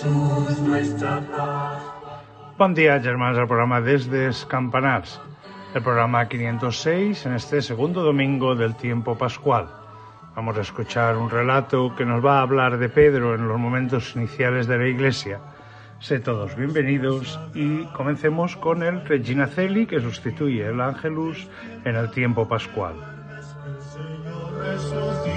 Jesús nuestra paz. Bon dia, germans, al programa Desde Campanars, el programa 506 en este segundo domingo del tiempo pascual. Vamos a escuchar un relato que nos va a hablar de Pedro en los momentos iniciales de la iglesia. Sé todos bienvenidos y comencemos con el Regina Celi que sustituye el Ángelus en el tiempo pascual. El Señor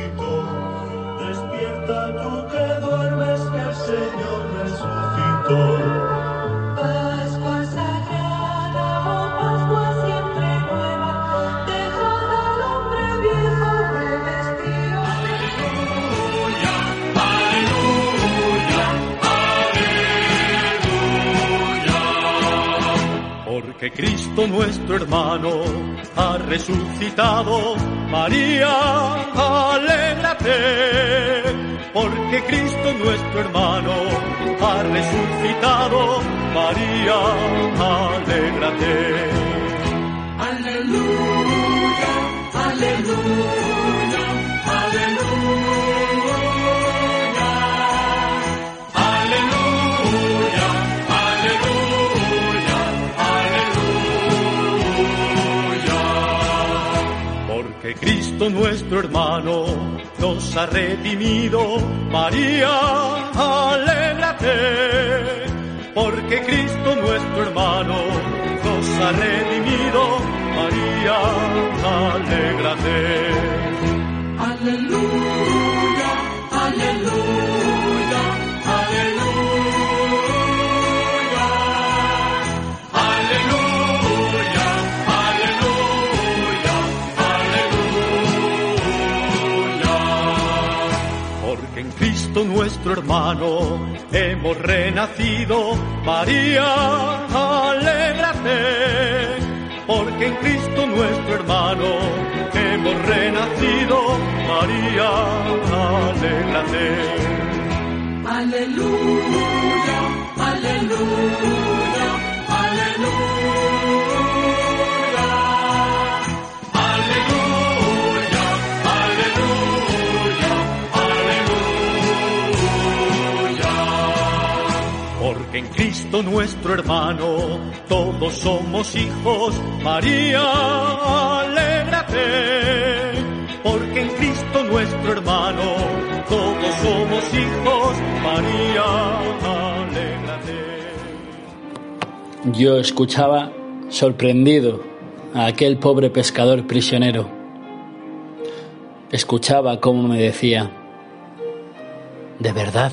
Porque Cristo nuestro hermano ha resucitado, María, alégrate. Porque Cristo nuestro hermano ha resucitado, María, alégrate. Aleluya, aleluya, Cristo nuestro hermano nos ha redimido, María, alégrate. Porque Cristo nuestro hermano nos ha redimido, María, alégrate. Aleluya, nuestro hermano hemos renacido, María, alégrate. Porque en Cristo nuestro hermano hemos renacido, María, alégrate. Aleluya, aleluya, aleluya. En Cristo nuestro hermano todos somos hijos, María, alégrate. Porque en Cristo nuestro hermano todos somos hijos, María, alégrate. Yo escuchaba sorprendido a aquel pobre pescador prisionero. Escuchaba cómo me decía, de verdad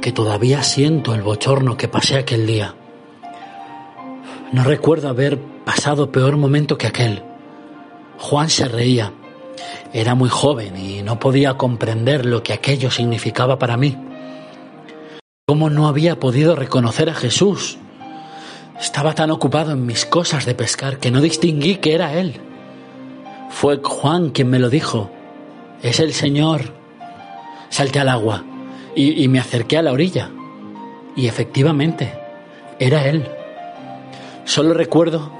que todavía siento el bochorno que pasé aquel día. No recuerdo haber pasado peor momento que aquel. Juan se reía. Era muy joven y no podía comprender lo que aquello significaba para mí. ¿Cómo no había podido reconocer a Jesús? Estaba tan ocupado en mis cosas de pescar que no distinguí que era Él. Fue Juan quien me lo dijo. Es el Señor. Salté al agua y, me acerqué a la orilla. Y efectivamente, era Él. Solo recuerdo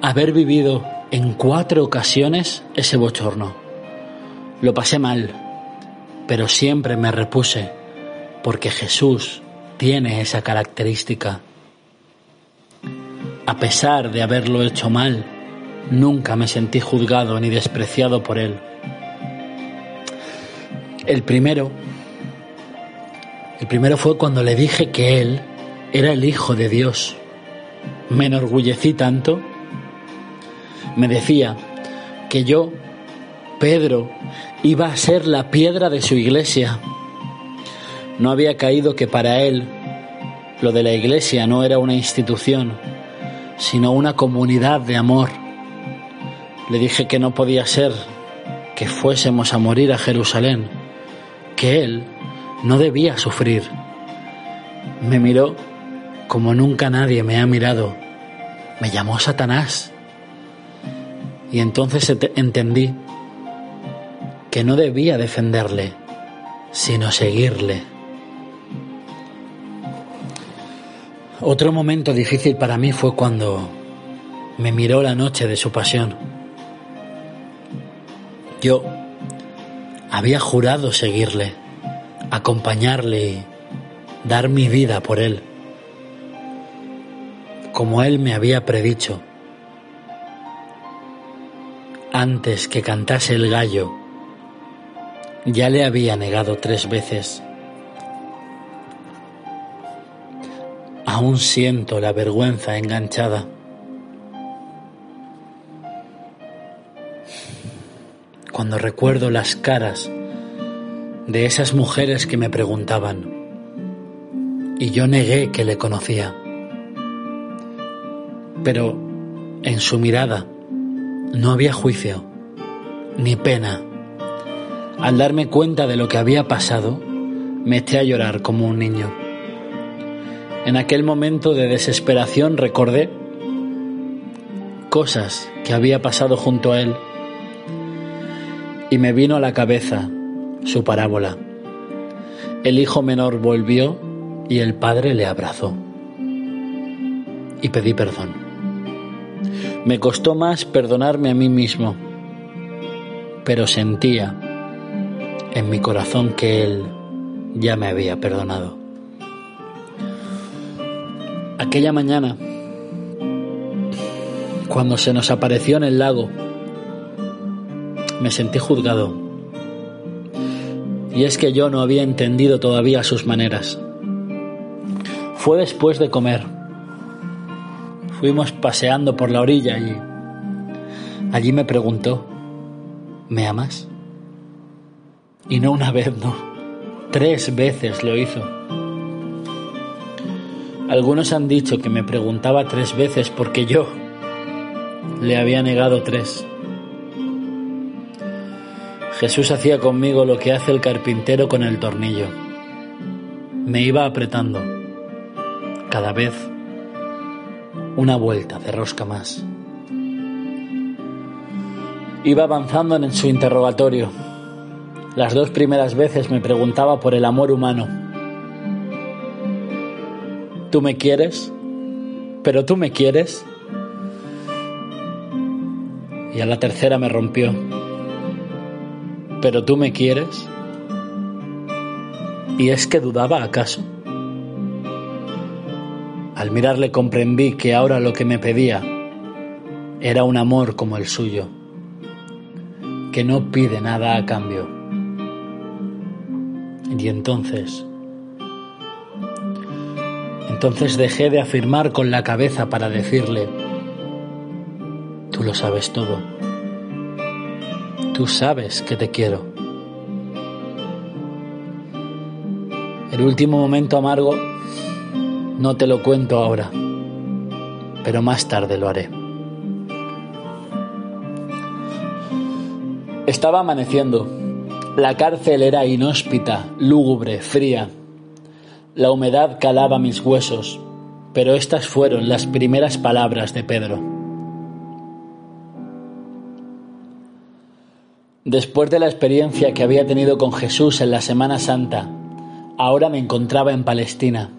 haber vivido en cuatro ocasiones ese bochorno. Lo pasé mal, pero siempre me repuse, porque Jesús tiene esa característica. A pesar de haberlo hecho mal, nunca me sentí juzgado ni despreciado por él. El primero, primero fue cuando le dije que él era el Hijo de Dios. Me enorgullecí tanto. Me decía que yo, Pedro, iba a ser la piedra de su iglesia. No había caído que para él lo de la iglesia no era una institución, sino una comunidad de amor. Le dije que no podía ser que fuésemos a morir a Jerusalén, que él no debía sufrir. Me miró como nunca nadie me ha mirado. Me llamó Satanás. Y entonces ent- entendí que no debía defenderle, sino seguirle. Otro momento difícil para mí fue cuando me miró la noche de su pasión. Yo había jurado seguirle, acompañarle dar mi vida por Él, como Él me había predicho. Antes que cantase el gallo, ya le había negado tres veces. Aún siento la vergüenza enganchada. Cuando recuerdo las caras de esas mujeres que me preguntaban, y yo negué que le conocía. Pero en su mirada no había juicio, ni pena. Al darme cuenta de lo que había pasado, me eché a llorar como un niño. En aquel momento de desesperación recordé cosas que había pasado junto a él y me vino a la cabeza su parábola. El hijo menor volvió y el padre le abrazó. Y pedí perdón. Me costó más perdonarme a mí mismo, pero sentía en mi corazón que él ya me había perdonado. Aquella mañana, cuando se nos apareció en el lago, me sentí juzgado. Y es que yo no había entendido todavía sus maneras. Fue después de comer. Fuimos paseando por la orilla y allí me preguntó, ¿me amas? Y no una vez, no. Tres veces lo hizo. Algunos han dicho que me preguntaba tres veces porque yo le había negado tres. Jesús hacía conmigo lo que hace el carpintero con el tornillo. Me iba apretando, cada vez una vuelta de rosca más. Iba avanzando en su interrogatorio. Las dos primeras veces me preguntaba por el amor humano. ¿Tú me quieres? ¿Pero tú me quieres? Y a la tercera me rompió. ¿Pero tú me quieres? ¿Y es que dudaba acaso? Al mirarle comprendí que ahora lo que me pedía era un amor como el suyo, que no pide nada a cambio. Y entonces entonces dejé de afirmar con la cabeza para decirle, tú lo sabes todo, tú sabes que te quiero. El último momento amargo no te lo cuento ahora, pero más tarde lo haré. Estaba amaneciendo. La cárcel era inhóspita, lúgubre, fría. La humedad calaba mis huesos, pero estas fueron las primeras palabras de Pedro. Después de la experiencia que había tenido con Jesús en la Semana Santa, ahora me encontraba en Palestina.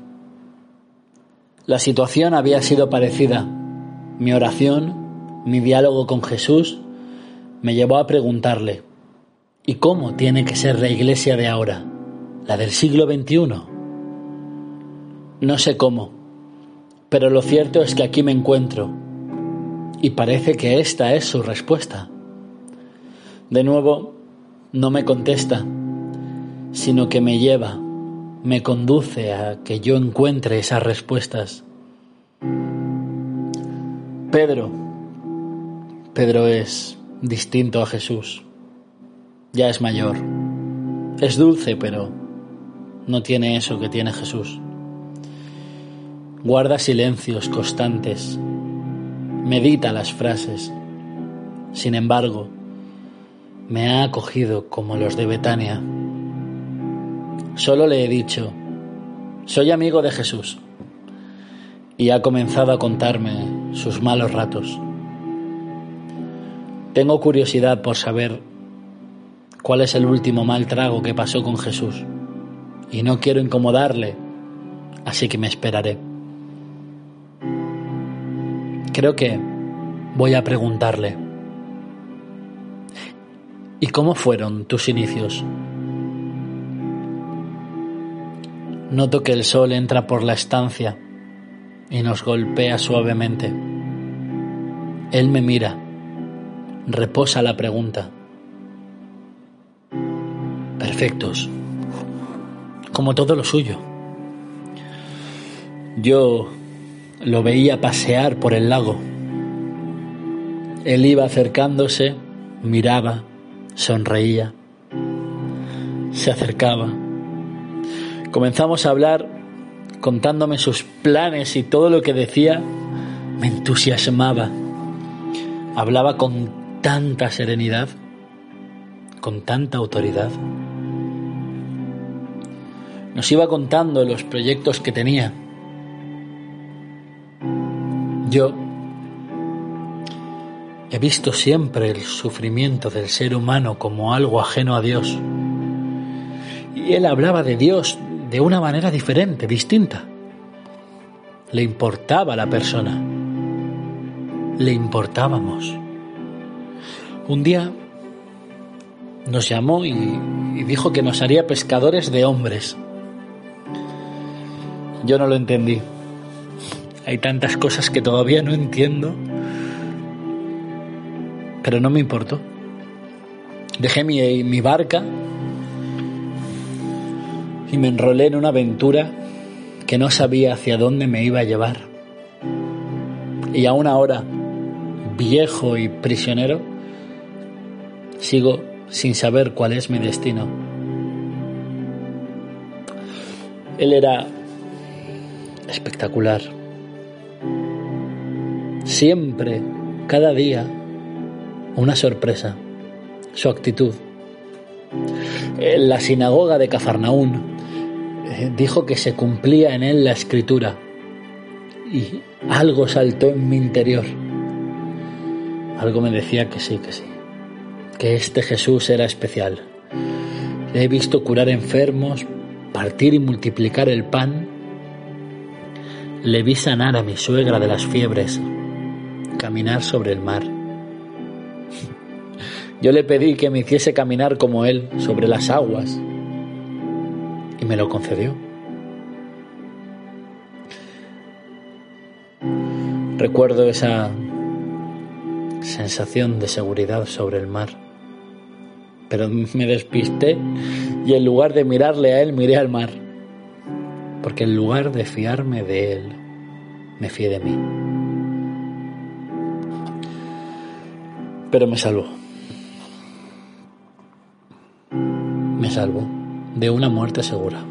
La situación había sido parecida. Mi oración, mi diálogo con Jesús, me llevó a preguntarle, ¿y cómo tiene que ser la iglesia de ahora, la del siglo XXI? No sé cómo, pero lo cierto es que aquí me encuentro y parece que esta es su respuesta. De nuevo, no me contesta, sino que me lleva, me conduce a que yo encuentre esas respuestas. Pedro, Pedro es distinto a Jesús. Ya es mayor. Es dulce, pero no tiene eso que tiene Jesús guarda silencios constantes, medita las frases. Sin embargo, me ha acogido como los de Betania. Solo le he dicho, soy amigo de Jesús, y ha comenzado a contarme sus malos ratos. Tengo curiosidad por saber cuál es el último mal trago que pasó con Jesús, y no quiero incomodarle, así que me esperaré. Creo que voy a preguntarle, ¿y cómo fueron tus inicios? Noto que el sol entra por la estancia y nos golpea suavemente. Él me mira, reposa la pregunta. Perfectos, como todo lo suyo. Yo lo veía pasear por el lago. Él iba acercándose, miraba, sonreía, se acercaba. Comenzamos a hablar contándome sus planes y todo lo que decía me entusiasmaba. Hablaba con tanta serenidad, con tanta autoridad. Nos iba contando los proyectos que tenía. Yo he visto siempre el sufrimiento del ser humano como algo ajeno a Dios. Y él hablaba de Dios de una manera diferente, distinta. Le importaba la persona. Le importábamos. Un día nos llamó y, y, dijo que nos haría pescadores de hombres. Yo no lo entendí. Hay tantas cosas que todavía no entiendo, pero no me importó. Dejé mi, mi barca y me enrolé en una aventura que no sabía hacia dónde me iba a llevar. Y aún ahora, viejo y prisionero, sigo sin saber cuál es mi destino. Él era espectacular. Siempre, cada día, una sorpresa. Su actitud. En la sinagoga de Cafarnaún dijo que se cumplía en él la escritura y algo saltó en mi interior. Algo me decía que sí, que sí, que este Jesús era especial. Le he visto curar enfermos, partir y multiplicar el pan. Le vi sanar a mi suegra de las fiebres, caminar sobre el mar. Yo le pedí que me hiciese caminar como él sobre las aguas y me lo concedió. Recuerdo esa sensación de seguridad sobre el mar, pero me despisté y en lugar de mirarle a él miré al mar, porque en lugar de fiarme de él, me fié de mí. Pero me salvó. Me salvó de una muerte segura.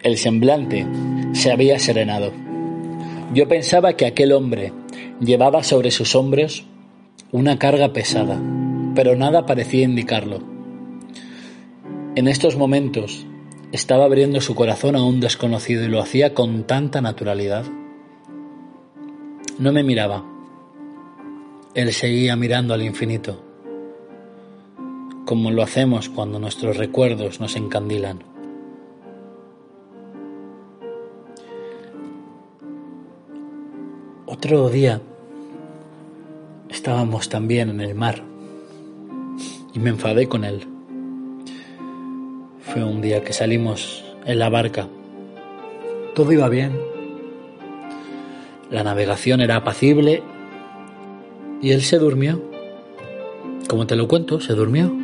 El semblante se había serenado. Yo pensaba que aquel hombre llevaba sobre sus hombros una carga pesada, pero nada parecía indicarlo. En estos momentos estaba abriendo su corazón a un desconocido y lo hacía con tanta naturalidad. No me miraba. Él seguía mirando al infinito como lo hacemos cuando nuestros recuerdos nos encandilan. Otro día estábamos también en el mar y me enfadé con él. Fue un día que salimos en la barca. Todo iba bien. La navegación era apacible y él se durmió. Como te lo cuento, se durmió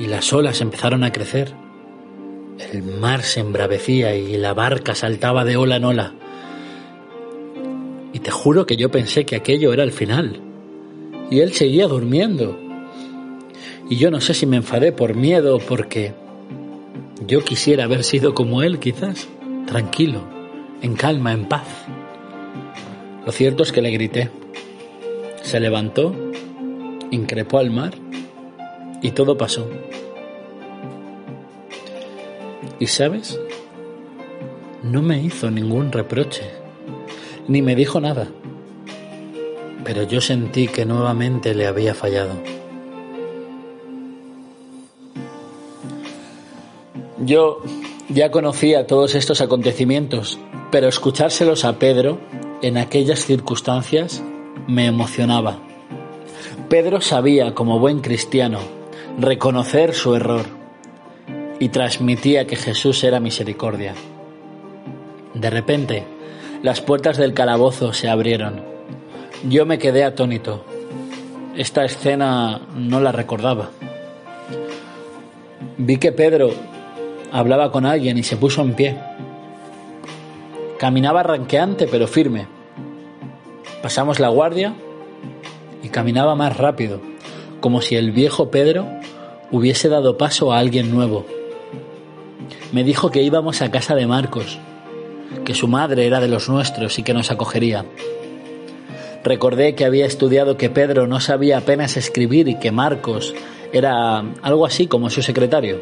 y las olas empezaron a crecer. El mar se embravecía y la barca saltaba de ola en ola. Y te juro que yo pensé que aquello era el final. Y él seguía durmiendo. Y yo no sé si me enfadé por miedo o porque yo quisiera haber sido como él, quizás, tranquilo, en calma, en paz. Lo cierto es que le grité. Se levantó, increpó al mar y todo pasó. ¿Y sabes? No me hizo ningún reproche, ni me dijo nada, pero yo sentí que nuevamente le había fallado. Yo ya conocía todos estos acontecimientos, pero escuchárselos a Pedro en aquellas circunstancias me emocionaba. Pedro sabía, como buen cristiano, reconocer su error y transmitía que Jesús era misericordia. De repente, las puertas del calabozo se abrieron. Yo me quedé atónito. Esta escena no la recordaba. Vi que Pedro hablaba con alguien y se puso en pie. Caminaba ranqueante pero firme. Pasamos la guardia y caminaba más rápido, como si el viejo Pedro hubiese dado paso a alguien nuevo. Me dijo que íbamos a casa de Marcos, que su madre era de los nuestros y que nos acogería. Recordé que había estudiado que Pedro no sabía apenas escribir y que Marcos era algo así como su secretario.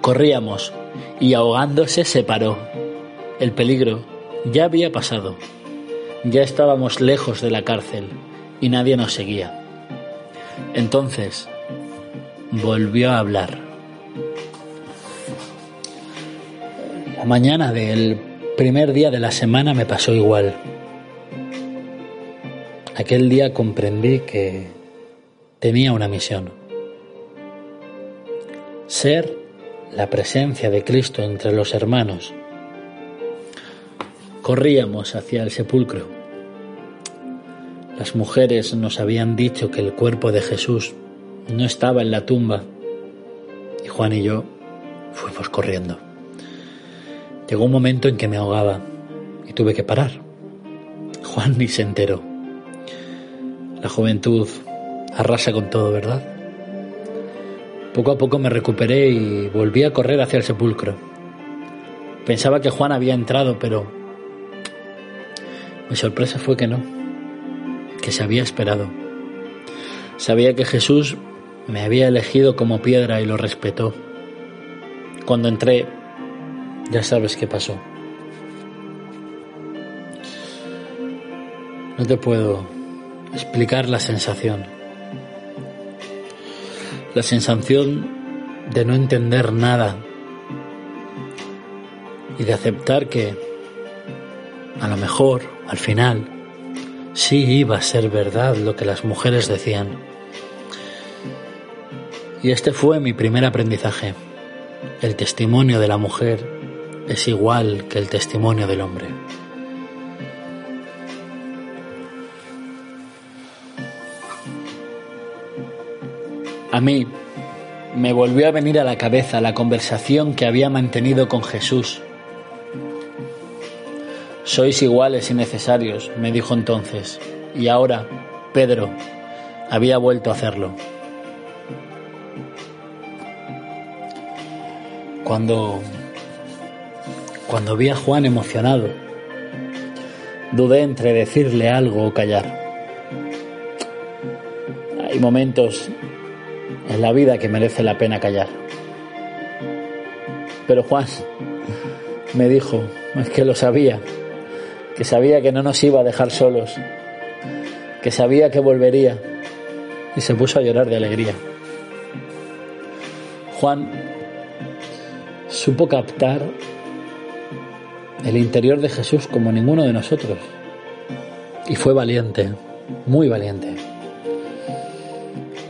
Corríamos y ahogándose se paró. El peligro ya había pasado. Ya estábamos lejos de la cárcel y nadie nos seguía. Entonces volvió a hablar. La mañana del primer día de la semana me pasó igual. Aquel día comprendí que tenía una misión. Ser la presencia de Cristo entre los hermanos. Corríamos hacia el sepulcro. Las mujeres nos habían dicho que el cuerpo de Jesús no estaba en la tumba y Juan y yo fuimos corriendo. Llegó un momento en que me ahogaba y tuve que parar. Juan ni se enteró. La juventud arrasa con todo, ¿verdad? Poco a poco me recuperé y volví a correr hacia el sepulcro. Pensaba que Juan había entrado, pero mi sorpresa fue que no, que se había esperado. Sabía que Jesús me había elegido como piedra y lo respetó. Cuando entré, ya sabes qué pasó. No te puedo explicar la sensación. La sensación de no entender nada y de aceptar que a lo mejor, al final, sí iba a ser verdad lo que las mujeres decían. Y este fue mi primer aprendizaje. El testimonio de la mujer es igual que el testimonio del hombre. A mí me volvió a venir a la cabeza la conversación que había mantenido con Jesús. Sois iguales y necesarios, me dijo entonces, y ahora Pedro había vuelto a hacerlo. Cuando cuando vi a Juan emocionado, dudé entre decirle algo o callar. Hay momentos en la vida que merece la pena callar. Pero Juan me dijo, es que lo sabía, que sabía que no nos iba a dejar solos, que sabía que volvería y se puso a llorar de alegría. Juan supo captar el interior de Jesús como ninguno de nosotros y fue valiente, muy valiente.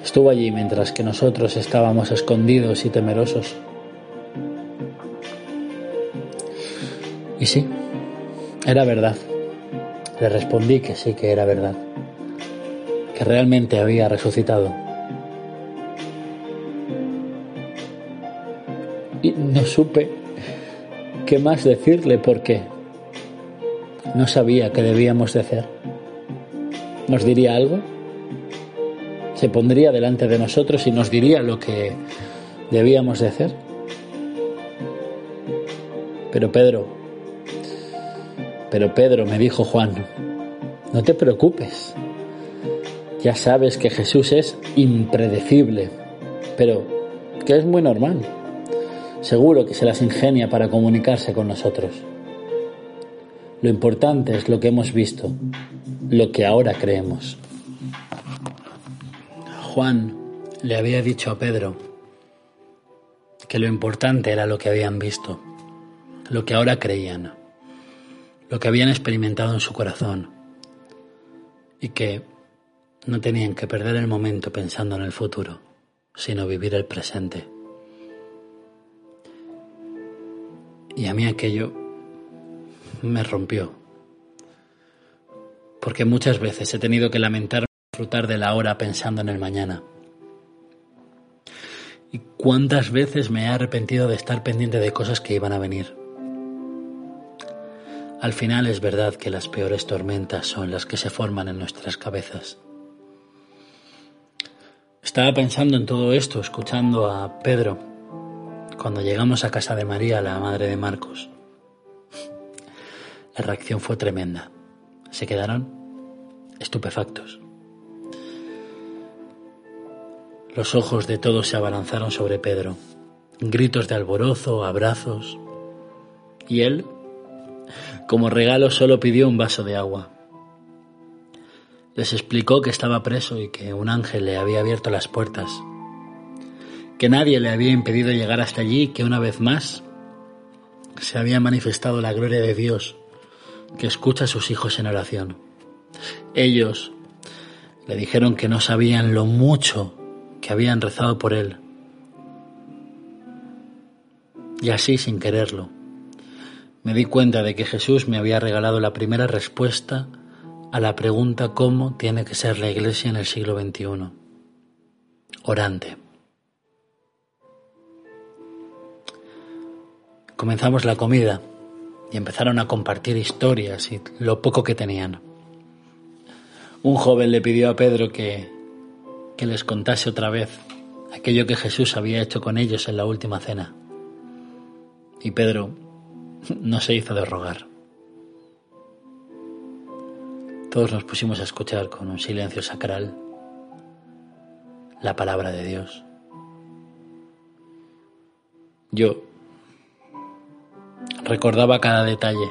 Estuvo allí mientras que nosotros estábamos escondidos y temerosos. Y sí, era verdad. Le respondí que sí que era verdad, que realmente había resucitado. Y no supe qué más decirle porque no sabía qué debíamos de hacer. ¿Nos diría algo? ¿Se pondría delante de nosotros y nos diría lo que debíamos de hacer? Pero Pedro, pero Pedro, me dijo Juan, no te preocupes. Ya sabes que Jesús es impredecible, pero que es muy normal. Seguro que se las ingenia para comunicarse con nosotros. Lo importante es lo que hemos visto, lo que ahora creemos. Juan le había dicho a Pedro que lo importante era lo que habían visto, lo que ahora creían, lo que habían experimentado en su corazón y que no tenían que perder el momento pensando en el futuro, sino vivir el presente. Y a mí aquello me rompió. Porque muchas veces he tenido que lamentarme y disfrutar de la hora pensando en el mañana. Y cuántas veces me he arrepentido de estar pendiente de cosas que iban a venir. Al final es verdad que las peores tormentas son las que se forman en nuestras cabezas. Estaba pensando en todo esto, escuchando a Pedro, cuando llegamos a casa de María, la madre de Marcos. La reacción fue tremenda. Se quedaron estupefactos. Los ojos de todos se abalanzaron sobre Pedro. Gritos de alborozo, abrazos. Y él, como regalo, solo pidió un vaso de agua. Les explicó que estaba preso y que un ángel le había abierto las puertas, que nadie le había impedido llegar hasta allí que una vez más se había manifestado la gloria de Dios que escucha a sus hijos en oración. Ellos le dijeron que no sabían lo mucho que habían rezado por él. Y así, sin quererlo, me di cuenta de que Jesús me había regalado la primera respuesta a la pregunta cómo tiene que ser la iglesia en el siglo XXI. Orante. Comenzamos la comida y empezaron a compartir historias y lo poco que tenían. Un joven le pidió a Pedro que, que les contase otra vez aquello que Jesús había hecho con ellos en la última cena. Y Pedro no se hizo de rogar. Todos nos pusimos a escuchar con un silencio sacral la palabra de Dios. Yo recordaba cada detalle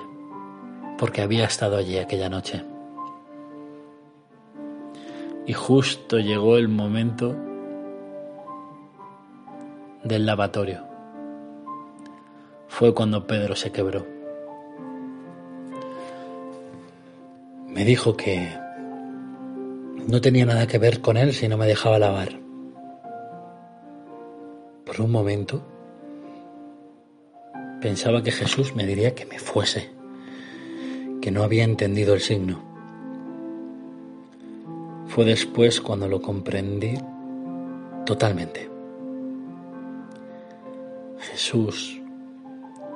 porque había estado allí aquella noche. Y justo llegó el momento del lavatorio. Fue cuando Pedro se quebró. Me dijo que no tenía nada que ver con él si no me dejaba lavar. Por un momento pensaba que Jesús me diría que me fuese, que no había entendido el signo. Fue después cuando lo comprendí totalmente. Jesús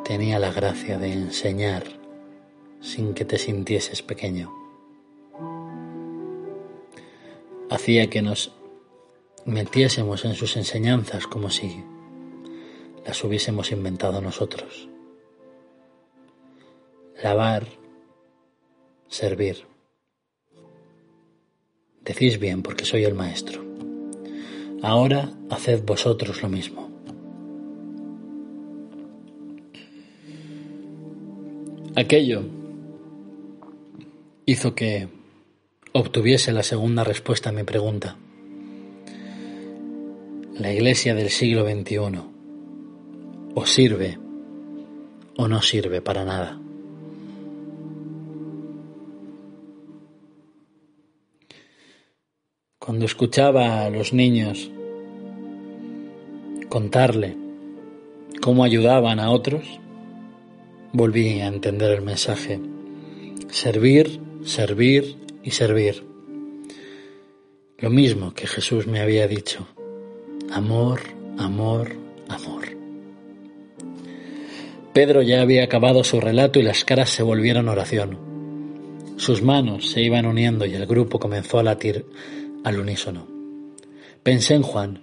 tenía la gracia de enseñar sin que te sintieses pequeño. hacía que nos metiésemos en sus enseñanzas como si las hubiésemos inventado nosotros. Lavar, servir. Decís bien porque soy el maestro. Ahora haced vosotros lo mismo. Aquello hizo que obtuviese la segunda respuesta a mi pregunta. La iglesia del siglo XXI o sirve o no sirve para nada. Cuando escuchaba a los niños contarle cómo ayudaban a otros, volví a entender el mensaje. Servir, servir y servir. Lo mismo que Jesús me había dicho. Amor, amor, amor. Pedro ya había acabado su relato y las caras se volvieron oración. Sus manos se iban uniendo y el grupo comenzó a latir al unísono. Pensé en Juan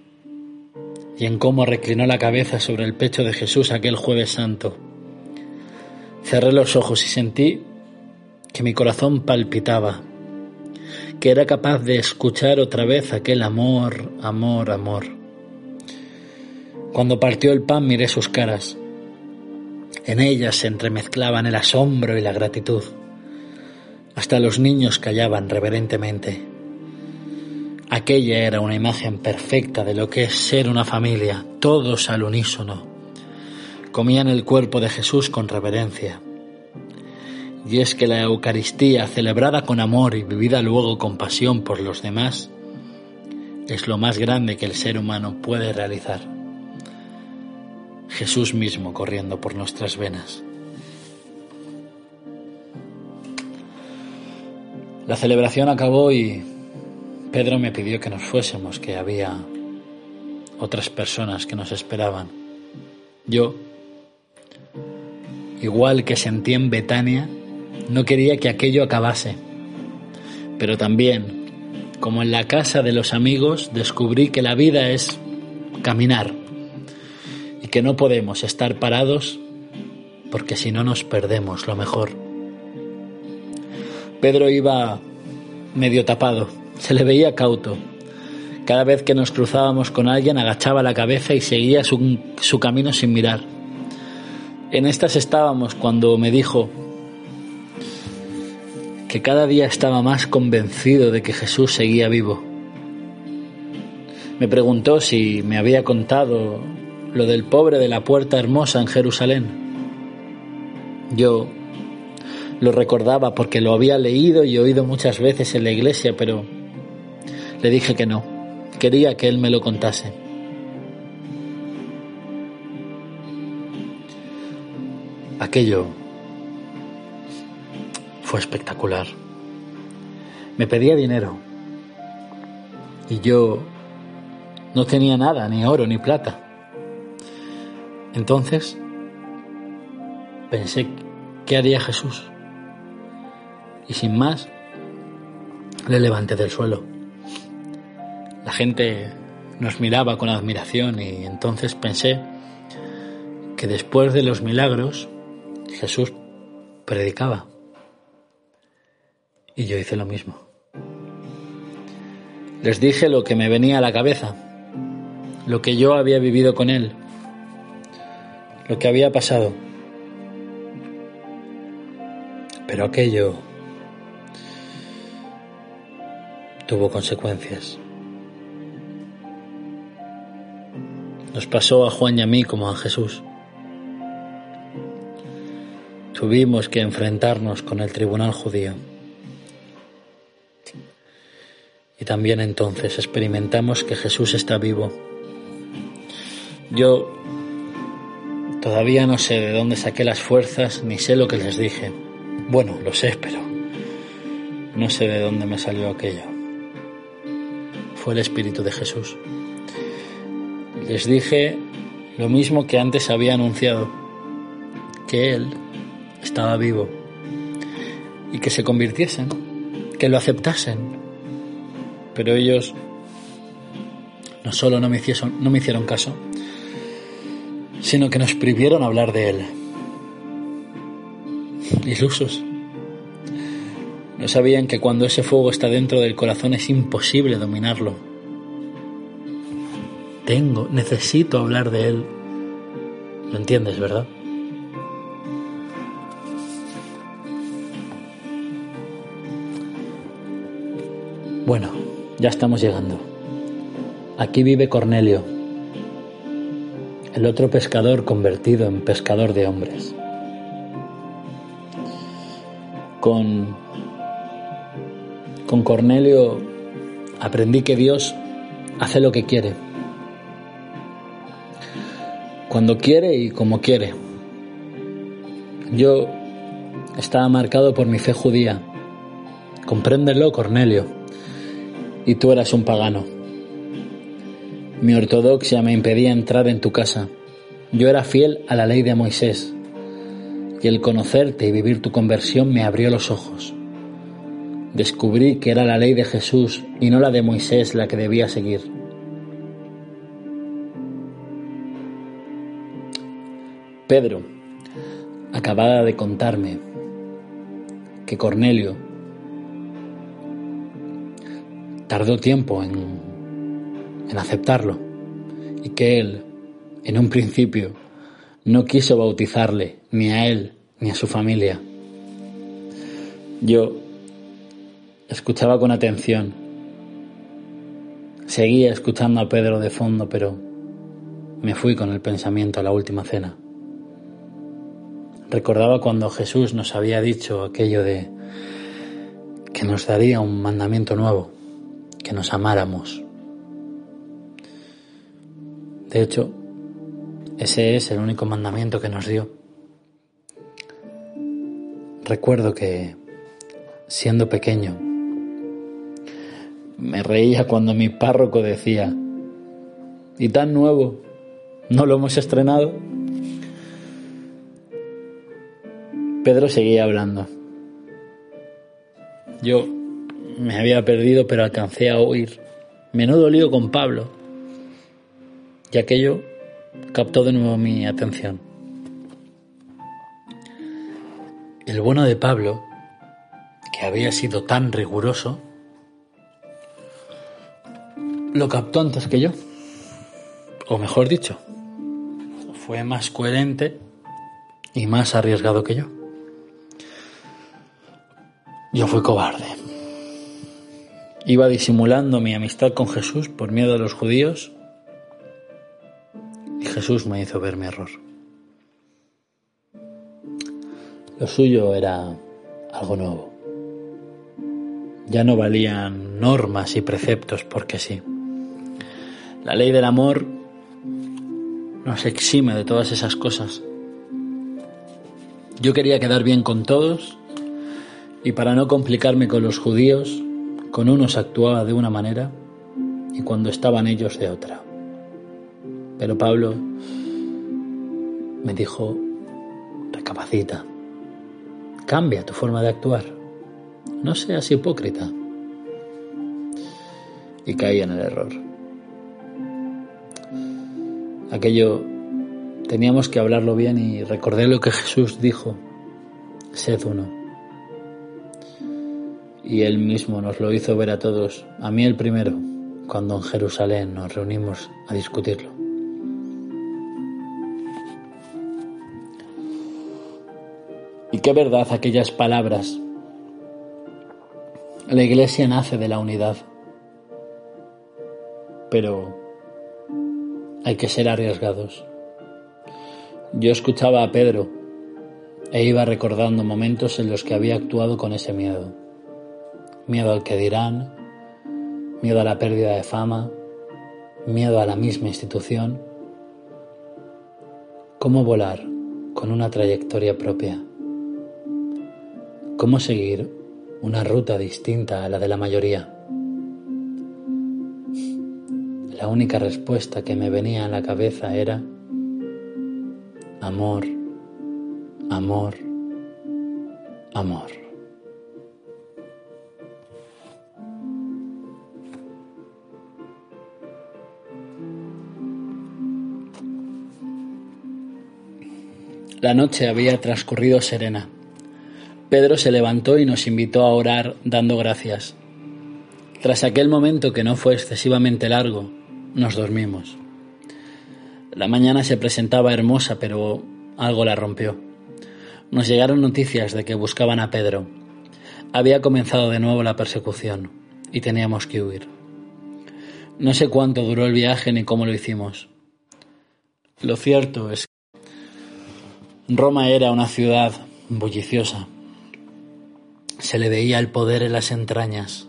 y en cómo reclinó la cabeza sobre el pecho de Jesús aquel jueves santo. Cerré los ojos y sentí que mi corazón palpitaba que era capaz de escuchar otra vez aquel amor, amor, amor. Cuando partió el pan miré sus caras. En ellas se entremezclaban el asombro y la gratitud. Hasta los niños callaban reverentemente. Aquella era una imagen perfecta de lo que es ser una familia, todos al unísono. Comían el cuerpo de Jesús con reverencia y es que la Eucaristía, celebrada con amor y vivida luego con pasión por los demás, es lo más grande que el ser humano puede realizar. Jesús mismo corriendo por nuestras venas. La celebración acabó y Pedro me pidió que nos fuésemos, que había otras personas que nos esperaban. Yo, igual que sentí en Betania, no quería que aquello acabase. Pero también, como en la casa de los amigos, descubrí que la vida es caminar que no podemos estar parados porque si no nos perdemos lo mejor. Pedro iba medio tapado, se le veía cauto. Cada vez que nos cruzábamos con alguien agachaba la cabeza y seguía su, su camino sin mirar. En estas estábamos cuando me dijo que cada día estaba más convencido de que Jesús seguía vivo. Me preguntó si me había contado lo del pobre de la puerta hermosa en Jerusalén. Yo lo recordaba porque lo había leído y oído muchas veces en la iglesia, pero le dije que no. Quería que él me lo contase. Aquello fue espectacular. Me pedía dinero y yo no tenía nada, ni oro, ni plata. Entonces pensé, ¿qué haría Jesús? y sin más le levanté del suelo. La gente nos miraba con admiración y entonces pensé que después de los milagros Jesús predicaba. Y yo hice lo mismo. Les dije lo que me venía a la cabeza, lo que yo había vivido con él, lo que había pasado. Pero aquello tuvo consecuencias. Nos pasó a Juan y a mí como a Jesús. Tuvimos que enfrentarnos con el tribunal judío. Y también entonces experimentamos que Jesús está vivo. Yo todavía no sé de dónde saqué las fuerzas ni sé lo que les dije. Bueno, lo sé, pero no sé de dónde me salió aquello fue el Espíritu de Jesús. Les dije lo mismo que antes había anunciado, que Él estaba vivo y que se convirtiesen, que lo aceptasen. Pero ellos no solo no me hicieron, no me hicieron caso, sino que nos prohibieron hablar de Él. Ilusos. No sabían que cuando ese fuego está dentro del corazón es imposible dominarlo. Tengo, necesito hablar de él. ¿Lo entiendes, verdad? Bueno, ya estamos llegando. Aquí vive Cornelio, el otro pescador convertido en pescador de hombres. Con con Cornelio aprendí que Dios hace lo que quiere, cuando quiere y como quiere. Yo estaba marcado por mi fe judía. Compréndelo, Cornelio. Y tú eras un pagano. Mi ortodoxia me impedía entrar en tu casa. Yo era fiel a la ley de Moisés. Y el conocerte y vivir tu conversión me abrió los ojos descubrí que era la ley de Jesús y no la de Moisés la que debía seguir. Pedro acababa de contarme que Cornelio tardó tiempo en, en aceptarlo y que él, en un principio, no quiso bautizarle ni a él ni a su familia. Yo Escuchaba con atención. Seguía escuchando a Pedro de fondo, pero me fui con el pensamiento a la última cena. Recordaba cuando Jesús nos había dicho aquello de que nos daría un mandamiento nuevo, que nos amáramos De hecho, ese es el único mandamiento que nos dio. Recuerdo que, siendo pequeño, me reía cuando mi párroco decía, y tan nuevo, ¿no lo hemos estrenado? Pedro seguía hablando. Yo me había perdido, pero alcancé a oír. Menudo lío con Pablo. Y aquello captó de nuevo mi atención. El bueno de Pablo, que había sido tan riguroso, lo captó antes que yo. O mejor dicho, fue más coherente y más arriesgado que yo. Yo fui cobarde. Iba disimulando mi amistad con Jesús por miedo a los judíos y Jesús me hizo ver mi error. Lo suyo era algo nuevo. Ya no valían normas y preceptos porque sí. La ley del amor nos exime de todas esas cosas. Yo quería quedar bien con todos y para no complicarme con los judíos, con unos actuaba de una manera y cuando estaban ellos de otra. Pero Pablo me dijo, recapacita, cambia tu forma de actuar, no seas hipócrita. Y caí en el error. Aquello teníamos que hablarlo bien y recordé lo que Jesús dijo, sed uno. Y él mismo nos lo hizo ver a todos, a mí el primero, cuando en Jerusalén nos reunimos a discutirlo. Qué verdad aquellas palabras. La iglesia nace de la unidad, pero hay que ser arriesgados. Yo escuchaba a Pedro e iba recordando momentos en los que había actuado con ese miedo. Miedo al que dirán, miedo a la pérdida de fama, miedo a la misma institución. ¿Cómo volar con una trayectoria propia? ¿Cómo seguir una ruta distinta a la de la mayoría? La única respuesta que me venía a la cabeza era amor, amor, amor. La noche había transcurrido serena. Pedro se levantó y nos invitó a orar dando gracias. Tras aquel momento que no fue excesivamente largo, nos dormimos. La mañana se presentaba hermosa, pero algo la rompió. Nos llegaron noticias de que buscaban a Pedro. Había comenzado de nuevo la persecución y teníamos que huir. No sé cuánto duró el viaje ni cómo lo hicimos. Lo cierto es que Roma era una ciudad bulliciosa. Se le veía el poder en las entrañas.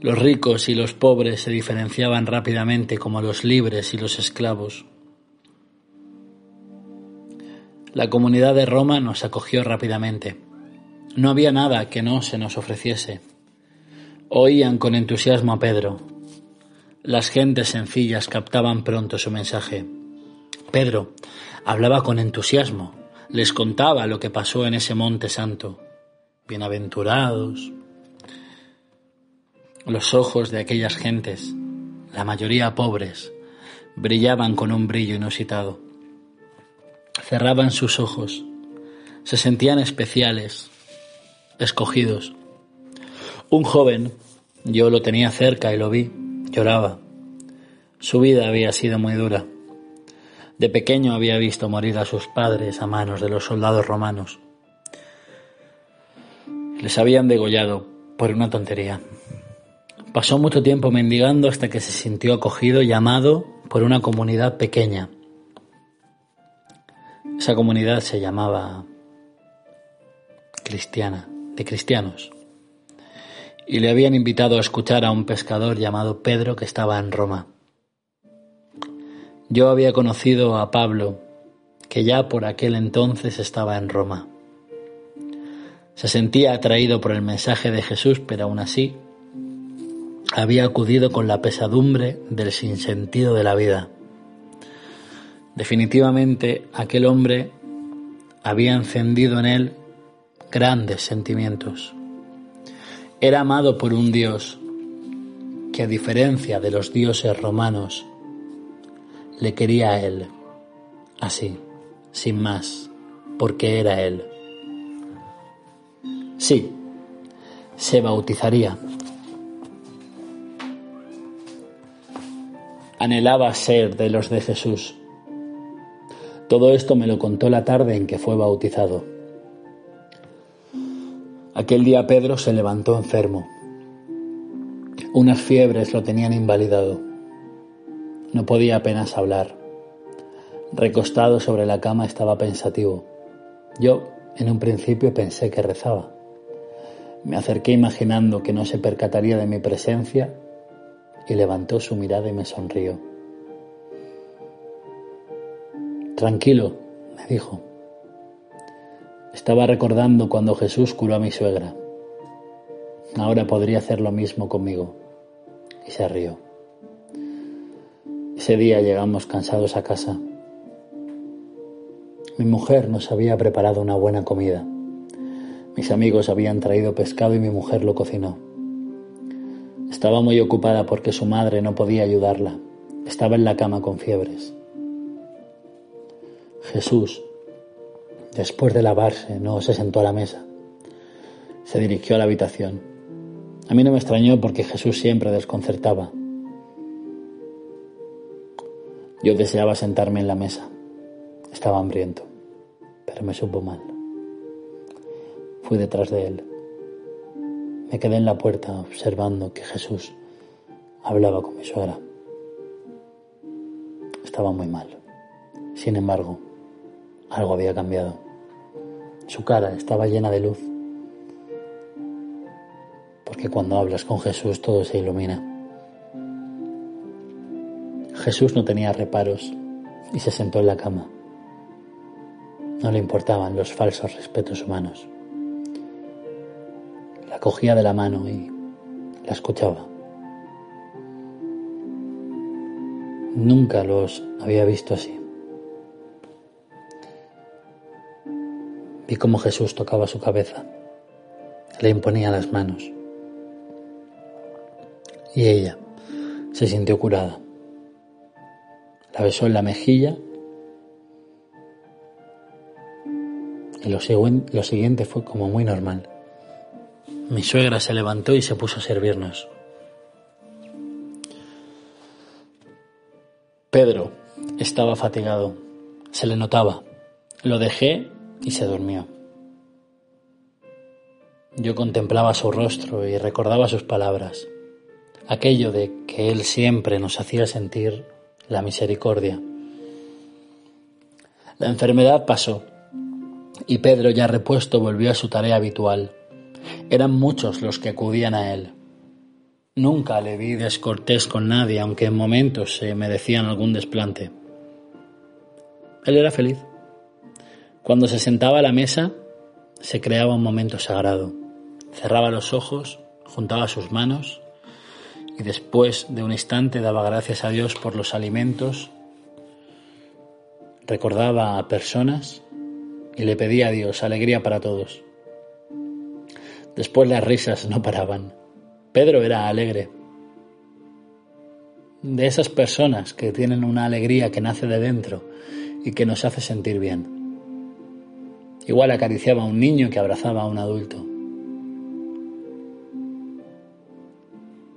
Los ricos y los pobres se diferenciaban rápidamente como los libres y los esclavos. La comunidad de Roma nos acogió rápidamente. No había nada que no se nos ofreciese. Oían con entusiasmo a Pedro. Las gentes sencillas captaban pronto su mensaje. Pedro hablaba con entusiasmo, les contaba lo que pasó en ese monte santo. Bienaventurados. Los ojos de aquellas gentes, la mayoría pobres, brillaban con un brillo inusitado. Cerraban sus ojos, se sentían especiales, escogidos. Un joven, yo lo tenía cerca y lo vi, lloraba. Su vida había sido muy dura. De pequeño había visto morir a sus padres a manos de los soldados romanos. Les habían degollado por una tontería. Pasó mucho tiempo mendigando hasta que se sintió acogido y amado por una comunidad pequeña. Esa comunidad se llamaba cristiana, de cristianos. Y le habían invitado a escuchar a un pescador llamado Pedro que estaba en Roma. Yo había conocido a Pablo, que ya por aquel entonces estaba en Roma. Se sentía atraído por el mensaje de Jesús, pero aún así había acudido con la pesadumbre del sinsentido de la vida. Definitivamente aquel hombre había encendido en él grandes sentimientos. Era amado por un Dios que a diferencia de los dioses romanos, le quería a él, así, sin más, porque era él. Sí, se bautizaría. Anhelaba ser de los de Jesús. Todo esto me lo contó la tarde en que fue bautizado. Aquel día Pedro se levantó enfermo. Unas fiebres lo tenían invalidado. No podía apenas hablar. Recostado sobre la cama estaba pensativo. Yo, en un principio, pensé que rezaba. Me acerqué imaginando que no se percataría de mi presencia y levantó su mirada y me sonrió. Tranquilo, me dijo. Estaba recordando cuando Jesús curó a mi suegra. Ahora podría hacer lo mismo conmigo. Y se rió. Ese día llegamos cansados a casa. Mi mujer nos había preparado una buena comida. Mis amigos habían traído pescado y mi mujer lo cocinó. Estaba muy ocupada porque su madre no podía ayudarla. Estaba en la cama con fiebres. Jesús, después de lavarse, no se sentó a la mesa. Se dirigió a la habitación. A mí no me extrañó porque Jesús siempre desconcertaba. Yo deseaba sentarme en la mesa. Estaba hambriento, pero me supo mal. Fui detrás de él. Me quedé en la puerta observando que Jesús hablaba con mi suegra. Estaba muy mal. Sin embargo, algo había cambiado. Su cara estaba llena de luz. Porque cuando hablas con Jesús todo se ilumina. Jesús no tenía reparos y se sentó en la cama. No le importaban los falsos respetos humanos cogía de la mano y la escuchaba. Nunca los había visto así. Vi cómo Jesús tocaba su cabeza, le imponía las manos y ella se sintió curada. La besó en la mejilla y lo, lo siguiente fue como muy normal. Mi suegra se levantó y se puso a servirnos. Pedro estaba fatigado, se le notaba. Lo dejé y se durmió. Yo contemplaba su rostro y recordaba sus palabras, aquello de que él siempre nos hacía sentir la misericordia. La enfermedad pasó y Pedro ya repuesto volvió a su tarea habitual eran muchos los que acudían a él. Nunca le vi descortés con nadie, aunque en momentos se merecían algún desplante. Él era feliz. Cuando se sentaba a la mesa, se creaba un momento sagrado. Cerraba los ojos, juntaba sus manos y después de un instante daba gracias a Dios por los alimentos, recordaba a personas y le pedía a Dios alegría para todos. Después las risas no paraban. Pedro era alegre. De esas personas que tienen una alegría que nace de dentro y que nos hace sentir bien. Igual acariciaba a un niño que abrazaba a un adulto.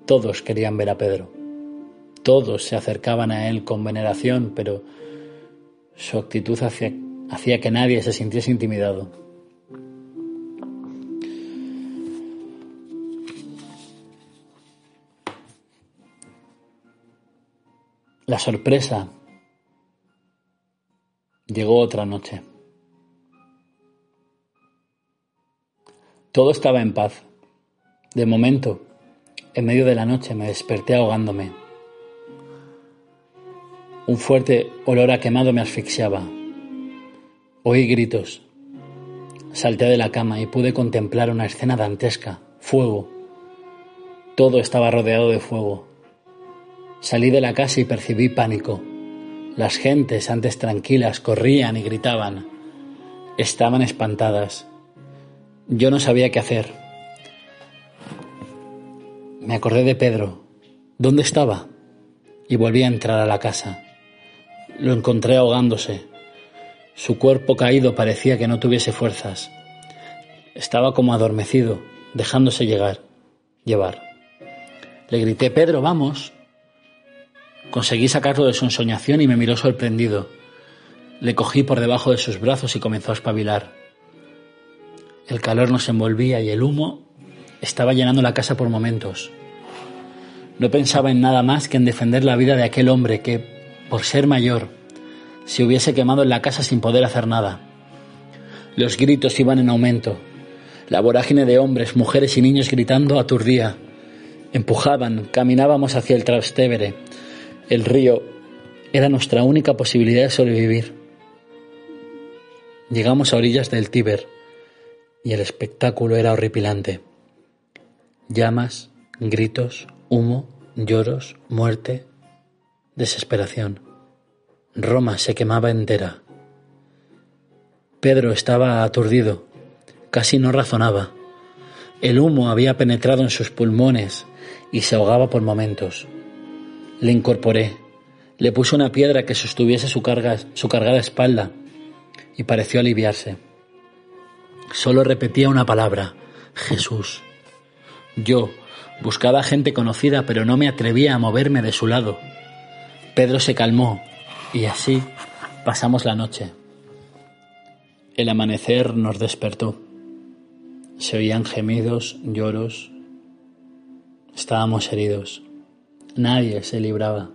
Todos querían ver a Pedro. Todos se acercaban a él con veneración, pero su actitud hacía, que nadie se sintiese intimidado. La sorpresa llegó otra noche. Todo estaba en paz. De momento, en medio de la noche me desperté ahogándome. Un fuerte olor a quemado me asfixiaba. Oí gritos. Salté de la cama y pude contemplar una escena dantesca. Fuego. Todo estaba rodeado de fuego. Salí de la casa y percibí pánico. Las gentes, antes tranquilas, corrían y gritaban. Estaban espantadas. Yo no sabía qué hacer. Me acordé de Pedro. ¿Dónde estaba? Y volví a entrar a la casa. Lo encontré ahogándose. Su cuerpo caído parecía que no tuviese fuerzas. Estaba como adormecido, dejándose llegar, llevar. Le grité, Pedro, vamos. Conseguí sacarlo de su ensoñación y me miró sorprendido. Le cogí por debajo de sus brazos y comenzó a espabilar. El calor nos envolvía y el humo estaba llenando la casa por momentos. No pensaba en nada más que en defender la vida de aquel hombre que, por ser mayor, se hubiese quemado en la casa sin poder hacer nada. Los gritos iban en aumento. La vorágine de hombres, mujeres y niños gritando aturdía. Empujaban, caminábamos hacia el Trastevere. El río era nuestra única posibilidad de sobrevivir. Llegamos a orillas del Tíber y el espectáculo era horripilante. Llamas, gritos, humo, lloros, muerte, desesperación. Roma se quemaba entera. Pedro estaba aturdido, casi no razonaba. El humo había penetrado en sus pulmones y se ahogaba por momentos. Le incorporé, le puse una piedra que sostuviese su, carga, su cargada espalda y pareció aliviarse. Solo repetía una palabra, Jesús. Yo buscaba gente conocida, pero no me atrevía a moverme de su lado. Pedro se calmó y así pasamos la noche. El amanecer nos despertó. Se oían gemidos, lloros. Estábamos heridos. Nadie se libraba.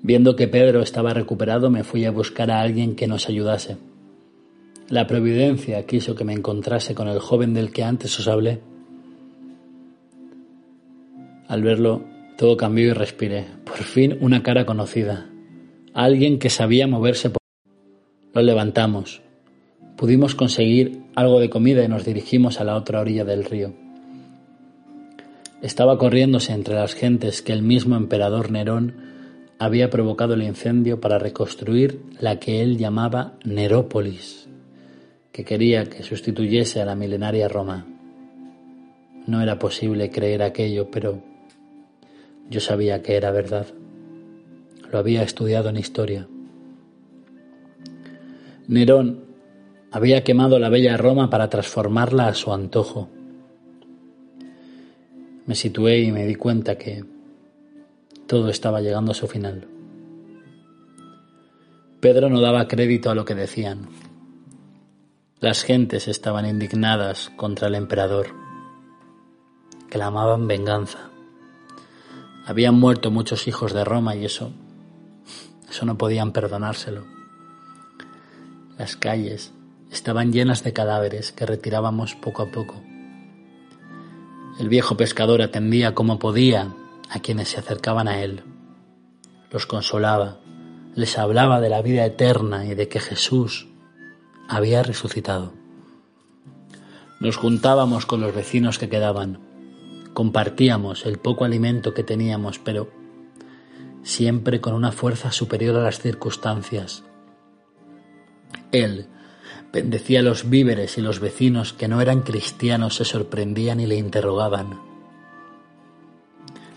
Viendo que Pedro estaba recuperado, me fui a buscar a alguien que nos ayudase. La providencia quiso que me encontrase con el joven del que antes os hablé. Al verlo, todo cambió y respiré. Por fin una cara conocida. Alguien que sabía moverse por... Lo levantamos. Pudimos conseguir algo de comida y nos dirigimos a la otra orilla del río. Estaba corriéndose entre las gentes que el mismo emperador Nerón había provocado el incendio para reconstruir la que él llamaba Nerópolis, que quería que sustituyese a la milenaria Roma. No era posible creer aquello, pero yo sabía que era verdad. Lo había estudiado en historia. Nerón había quemado la bella Roma para transformarla a su antojo. Me situé y me di cuenta que todo estaba llegando a su final. Pedro no daba crédito a lo que decían. Las gentes estaban indignadas contra el emperador. Clamaban venganza. Habían muerto muchos hijos de Roma y eso, eso no podían perdonárselo. Las calles estaban llenas de cadáveres que retirábamos poco a poco. El viejo pescador atendía como podía a quienes se acercaban a él. Los consolaba, les hablaba de la vida eterna y de que Jesús había resucitado. Nos juntábamos con los vecinos que quedaban, compartíamos el poco alimento que teníamos, pero siempre con una fuerza superior a las circunstancias. Él bendecía los víveres y los vecinos que no eran cristianos se sorprendían y le interrogaban.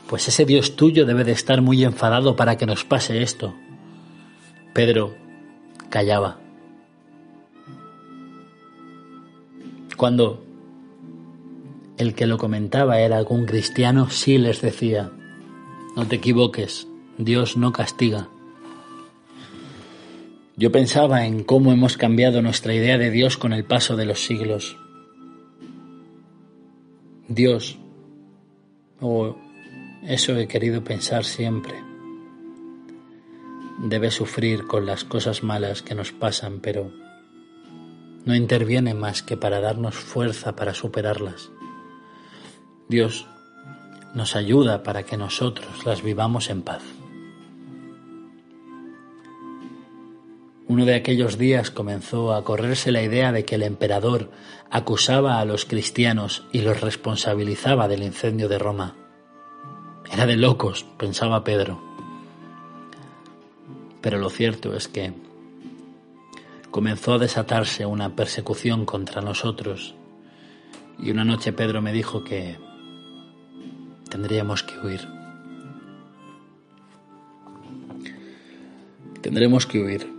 Pues ese Dios tuyo debe de estar muy enfadado para que nos pase esto. Pedro callaba. Cuando el que lo comentaba era algún cristiano, sí les decía, no te equivoques, Dios no castiga. Yo pensaba en cómo hemos cambiado nuestra idea de Dios con el paso de los siglos. Dios, o eso he querido pensar siempre. Debe sufrir con las cosas malas que nos pasan, pero no interviene más que para darnos fuerza para superarlas. Dios nos ayuda para que nosotros las vivamos en paz. Uno de aquellos días comenzó a correrse la idea de que el emperador acusaba a los cristianos y los responsabilizaba del incendio de Roma. Era de locos, pensaba Pedro. Pero lo cierto es que comenzó a desatarse una persecución contra nosotros y una noche Pedro me dijo que tendríamos que huir. Tendremos que huir.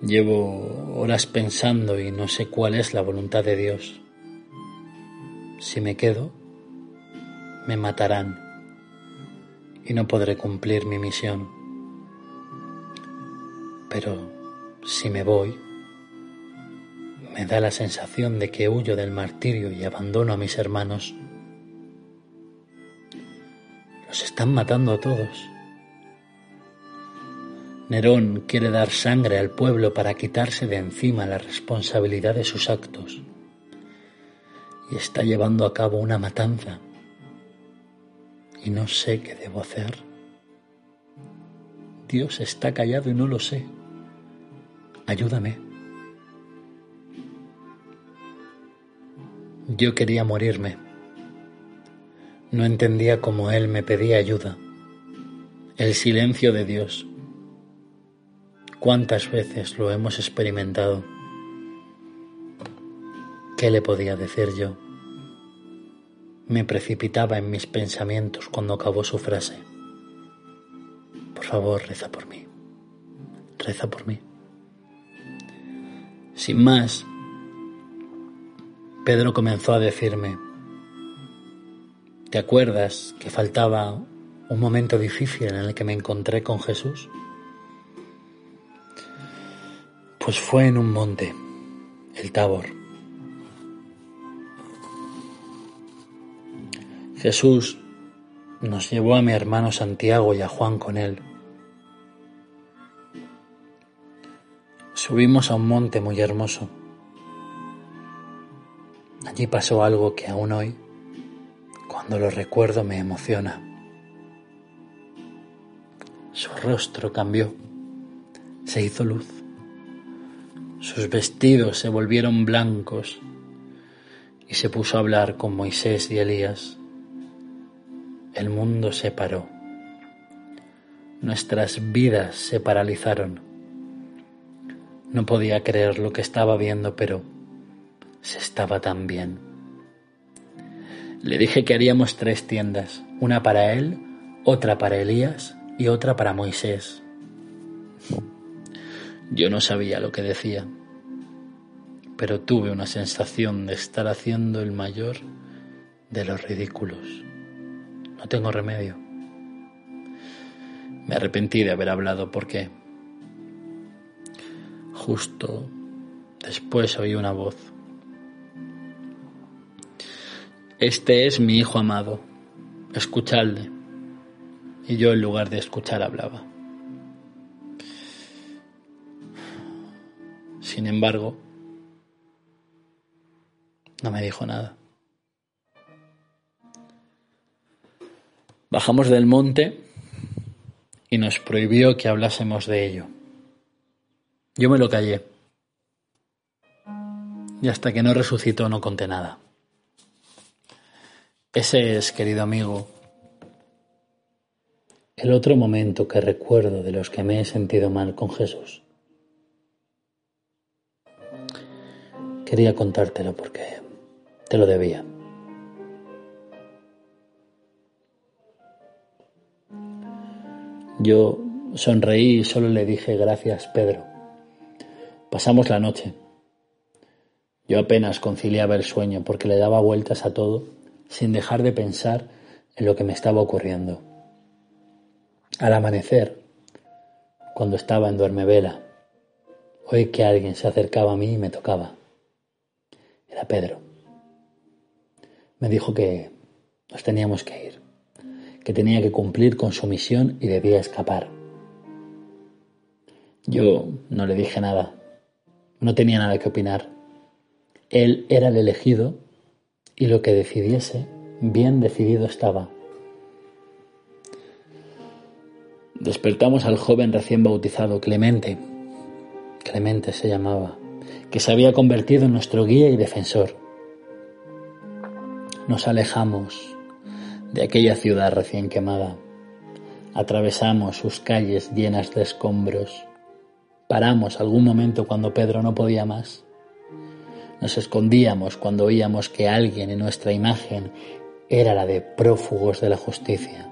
Llevo horas pensando y no sé cuál es la voluntad de Dios. Si me quedo, me matarán y no podré cumplir mi misión. Pero si me voy, me da la sensación de que huyo del martirio y abandono a mis hermanos. Los están matando a todos. Nerón quiere dar sangre al pueblo para quitarse de encima la responsabilidad de sus actos y está llevando a cabo una matanza y no sé qué debo hacer. Dios está callado y no lo sé. Ayúdame. Yo quería morirme. No entendía cómo Él me pedía ayuda. El silencio de Dios ¿Cuántas veces lo hemos experimentado? ¿Qué le podía decir yo? Me precipitaba en mis pensamientos cuando acabó su frase. Por favor, reza por mí. Reza por mí. Sin más, Pedro comenzó a decirme, ¿te acuerdas que faltaba un momento difícil en el que me encontré con Jesús? Pues fue en un monte, el Tabor. Jesús nos llevó a mi hermano Santiago y a Juan con él. Subimos a un monte muy hermoso. Allí pasó algo que aún hoy, cuando lo recuerdo, me emociona. Su rostro cambió, se hizo luz. Sus vestidos se volvieron blancos y se puso a hablar con Moisés y Elías. El mundo se paró. Nuestras vidas se paralizaron. No podía creer lo que estaba viendo, pero se estaba tan bien. Le dije que haríamos tres tiendas, una para él, otra para Elías y otra para Moisés. Yo no sabía lo que decía, pero tuve una sensación de estar haciendo el mayor de los ridículos. No tengo remedio. Me arrepentí de haber hablado porque justo después oí una voz. Este es mi hijo amado, escuchadle. Y yo en lugar de escuchar hablaba. Sin embargo, no me dijo nada. Bajamos del monte y nos prohibió que hablásemos de ello. Yo me lo callé. Y hasta que no resucitó no conté nada. Ese es, querido amigo, el otro momento que recuerdo de los que me he sentido mal con Jesús. Quería contártelo porque te lo debía. Yo sonreí y solo le dije gracias, Pedro. Pasamos la noche. Yo apenas conciliaba el sueño porque le daba vueltas a todo sin dejar de pensar en lo que me estaba ocurriendo. Al amanecer, cuando estaba en duermevela, oí que alguien se acercaba a mí y me tocaba. Era Pedro. Me dijo que nos teníamos que ir, que tenía que cumplir con su misión y debía escapar. Yo no le dije nada, no tenía nada que opinar. Él era el elegido y lo que decidiese, bien decidido estaba. Despertamos al joven recién bautizado, Clemente. Clemente se llamaba, que se había convertido en nuestro guía y defensor. Nos alejamos de aquella ciudad recién quemada. Atravesamos sus calles llenas de escombros. Paramos algún momento cuando Pedro no podía más. Nos escondíamos cuando oíamos que alguien en nuestra imagen era la de prófugos de la justicia.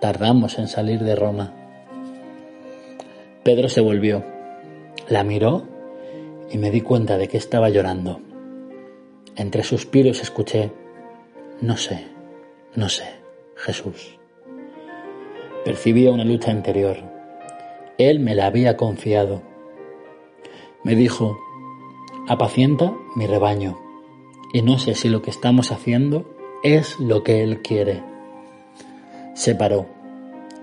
Tardamos en salir de Roma. Pedro se volvió, la miró y me di cuenta de que estaba llorando. Entre suspiros escuché, no sé, no sé, Jesús. Percibía una lucha interior. Él me la había confiado. Me dijo, apacienta mi rebaño, y no sé si lo que estamos haciendo es lo que Él quiere. Se paró,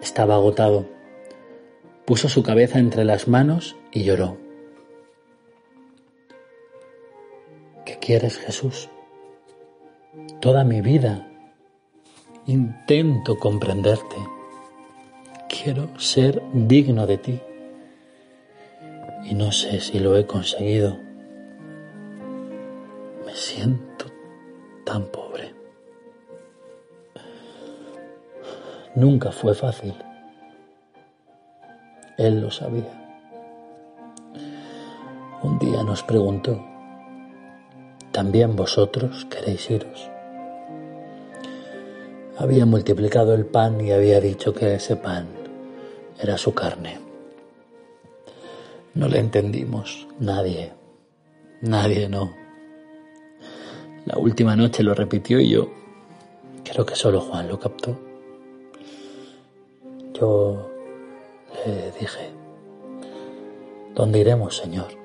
estaba agotado, puso su cabeza entre las manos y lloró. Quieres, Jesús? Toda mi vida intento comprenderte. Quiero ser digno de ti. Y no sé si lo he conseguido. Me siento tan pobre. Nunca fue fácil. Él lo sabía. Un día nos preguntó, ¿también vosotros queréis iros? Había multiplicado el pan y había dicho que ese pan era su carne. No le entendimos, nadie, nadie no. La última noche lo repitió y yo creo que solo Juan lo captó. Yo le dije, ¿dónde iremos, Señor?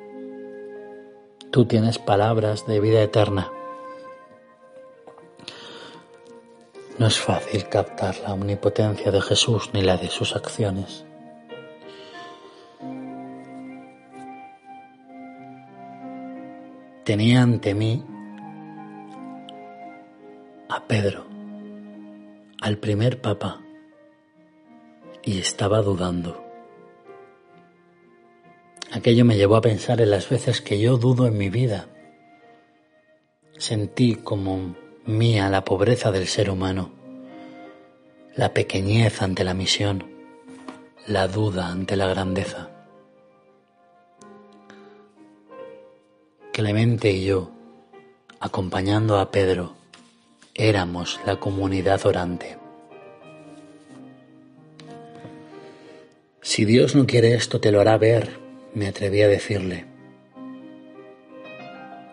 Tú tienes palabras de vida eterna. No es fácil captar la omnipotencia de Jesús ni la de sus acciones. Tenía ante mí a Pedro, al primer papa, y estaba dudando. Aquello me llevó a pensar en las veces que yo dudo en mi vida. Sentí como mía la pobreza del ser humano, la pequeñez ante la misión, la duda ante la grandeza. Clemente y yo, acompañando a Pedro, éramos la comunidad orante. Si Dios no quiere esto, te lo hará ver, me atreví a decirle.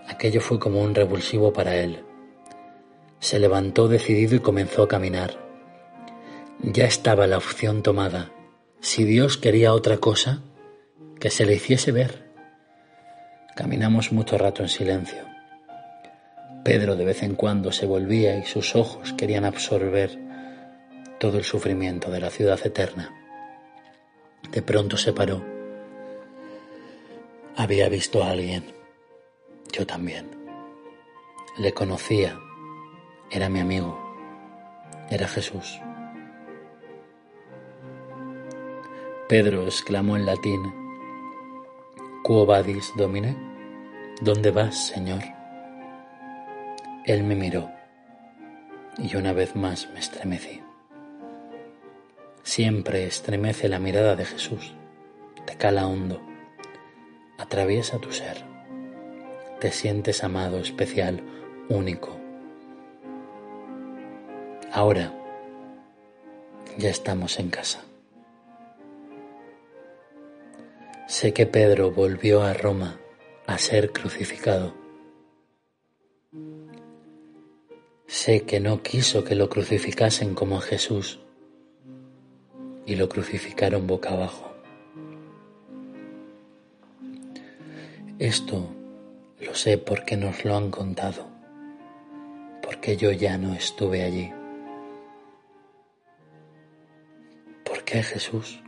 Aquello fue como un revulsivo para él. Se levantó decidido y comenzó a caminar. Ya estaba la opción tomada. Si Dios quería otra cosa, que se le hiciese ver. Caminamos mucho rato en silencio. Pedro de vez en cuando se volvía y sus ojos querían absorber todo el sufrimiento de la ciudad eterna. De pronto se paró. Había visto a alguien. Yo también. Le conocía. Era mi amigo. Era Jesús. Pedro exclamó en latín, Quo vadis, Domine? ¿Dónde vas, Señor? Él me miró y una vez más me estremecí. Siempre estremece la mirada de Jesús, te cala hondo, atraviesa tu ser, te sientes amado, especial, único. Ahora ya estamos en casa. Sé que Pedro volvió a Roma a ser crucificado. Sé que no quiso que lo crucificasen como a Jesús y lo crucificaron boca abajo. Esto lo sé porque nos lo han contado, porque yo ya no estuve allí. ¿Por qué Jesús?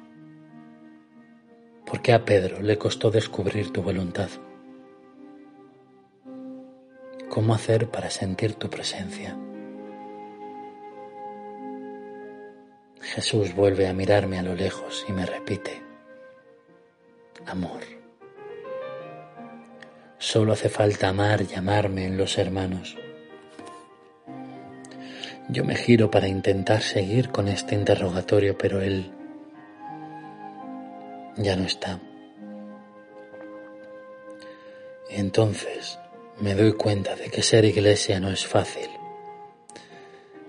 ¿Por qué a Pedro le costó descubrir tu voluntad? cómo hacer para sentir tu presencia. Jesús vuelve a mirarme a lo lejos y me repite, amor. Solo hace falta amar y amarme en los hermanos. Yo me giro para intentar seguir con este interrogatorio, pero él ya no está. Y entonces me doy cuenta de que ser iglesia no es fácil,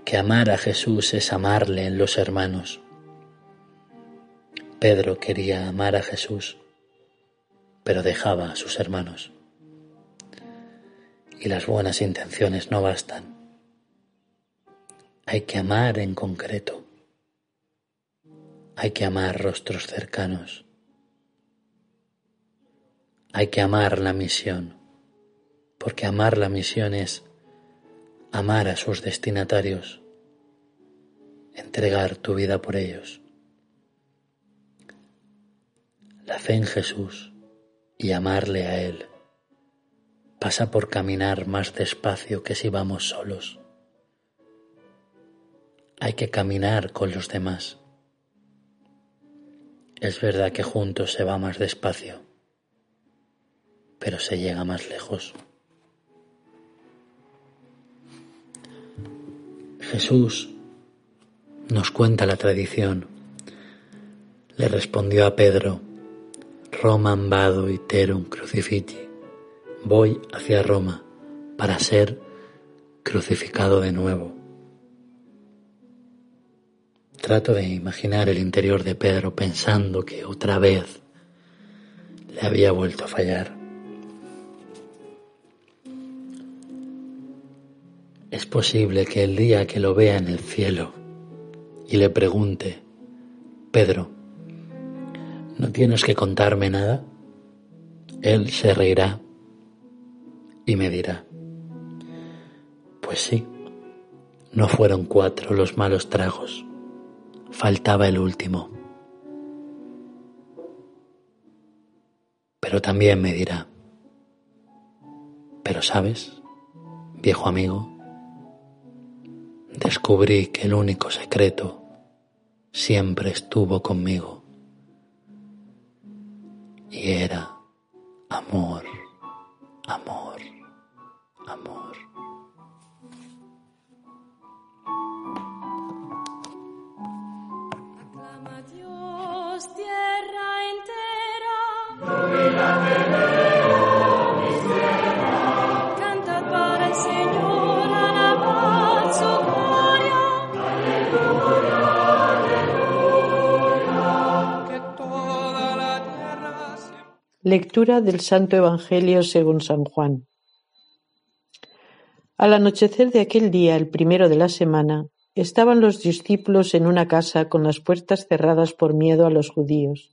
que amar a Jesús es amarle en los hermanos. Pedro quería amar a Jesús, pero dejaba a sus hermanos. Y las buenas intenciones no bastan. Hay que amar en concreto. Hay que amar rostros cercanos. Hay que amar la misión, porque amar la misión es amar a sus destinatarios, entregar tu vida por ellos. La fe en Jesús y amarle a Él pasa por caminar más despacio que si vamos solos. Hay que caminar con los demás. Es verdad que juntos se va más despacio pero se llega más lejos. Jesús nos cuenta la tradición. Le respondió a Pedro, Romam vado iterum crucifiti. Voy hacia Roma para ser crucificado de nuevo. Trato de imaginar el interior de Pedro pensando que otra vez le había vuelto a fallar. Es posible que el día que lo vea en el cielo y le pregunte, Pedro, ¿no tienes que contarme nada? Él se reirá y me dirá, pues sí, no fueron cuatro los malos tragos, faltaba el último. Pero también me dirá, pero sabes, viejo amigo, descubrí que el único secreto siempre estuvo conmigo y era amor, amor. Lectura del Santo Evangelio según San Juan. Al anochecer de aquel día, el primero de la semana, estaban los discípulos en una casa con las puertas cerradas por miedo a los judíos.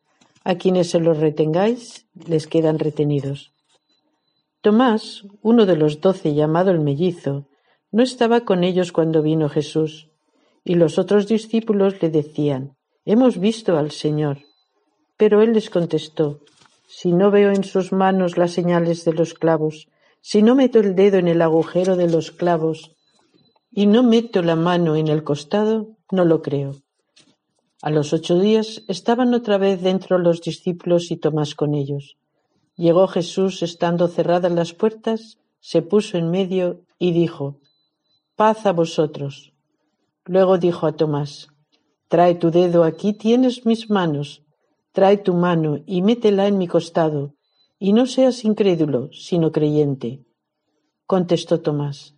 A quienes se los retengáis, les quedan retenidos. Tomás, uno de los doce llamado el mellizo, no estaba con ellos cuando vino Jesús, y los otros discípulos le decían, Hemos visto al Señor. Pero él les contestó, Si no veo en sus manos las señales de los clavos, si no meto el dedo en el agujero de los clavos, y no meto la mano en el costado, no lo creo. A los ocho días estaban otra vez dentro los discípulos y Tomás con ellos. Llegó Jesús estando cerradas las puertas, se puso en medio y dijo, Paz a vosotros. Luego dijo a Tomás, Trae tu dedo, aquí tienes mis manos, trae tu mano y métela en mi costado, y no seas incrédulo, sino creyente. Contestó Tomás,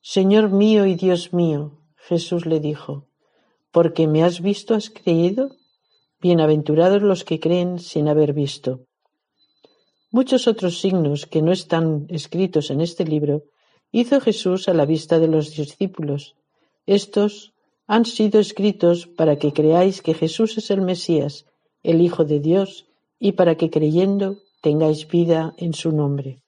Señor mío y Dios mío. Jesús le dijo, porque me has visto has creído. Bienaventurados los que creen sin haber visto. Muchos otros signos que no están escritos en este libro hizo Jesús a la vista de los discípulos. Estos han sido escritos para que creáis que Jesús es el Mesías, el Hijo de Dios, y para que creyendo tengáis vida en su nombre.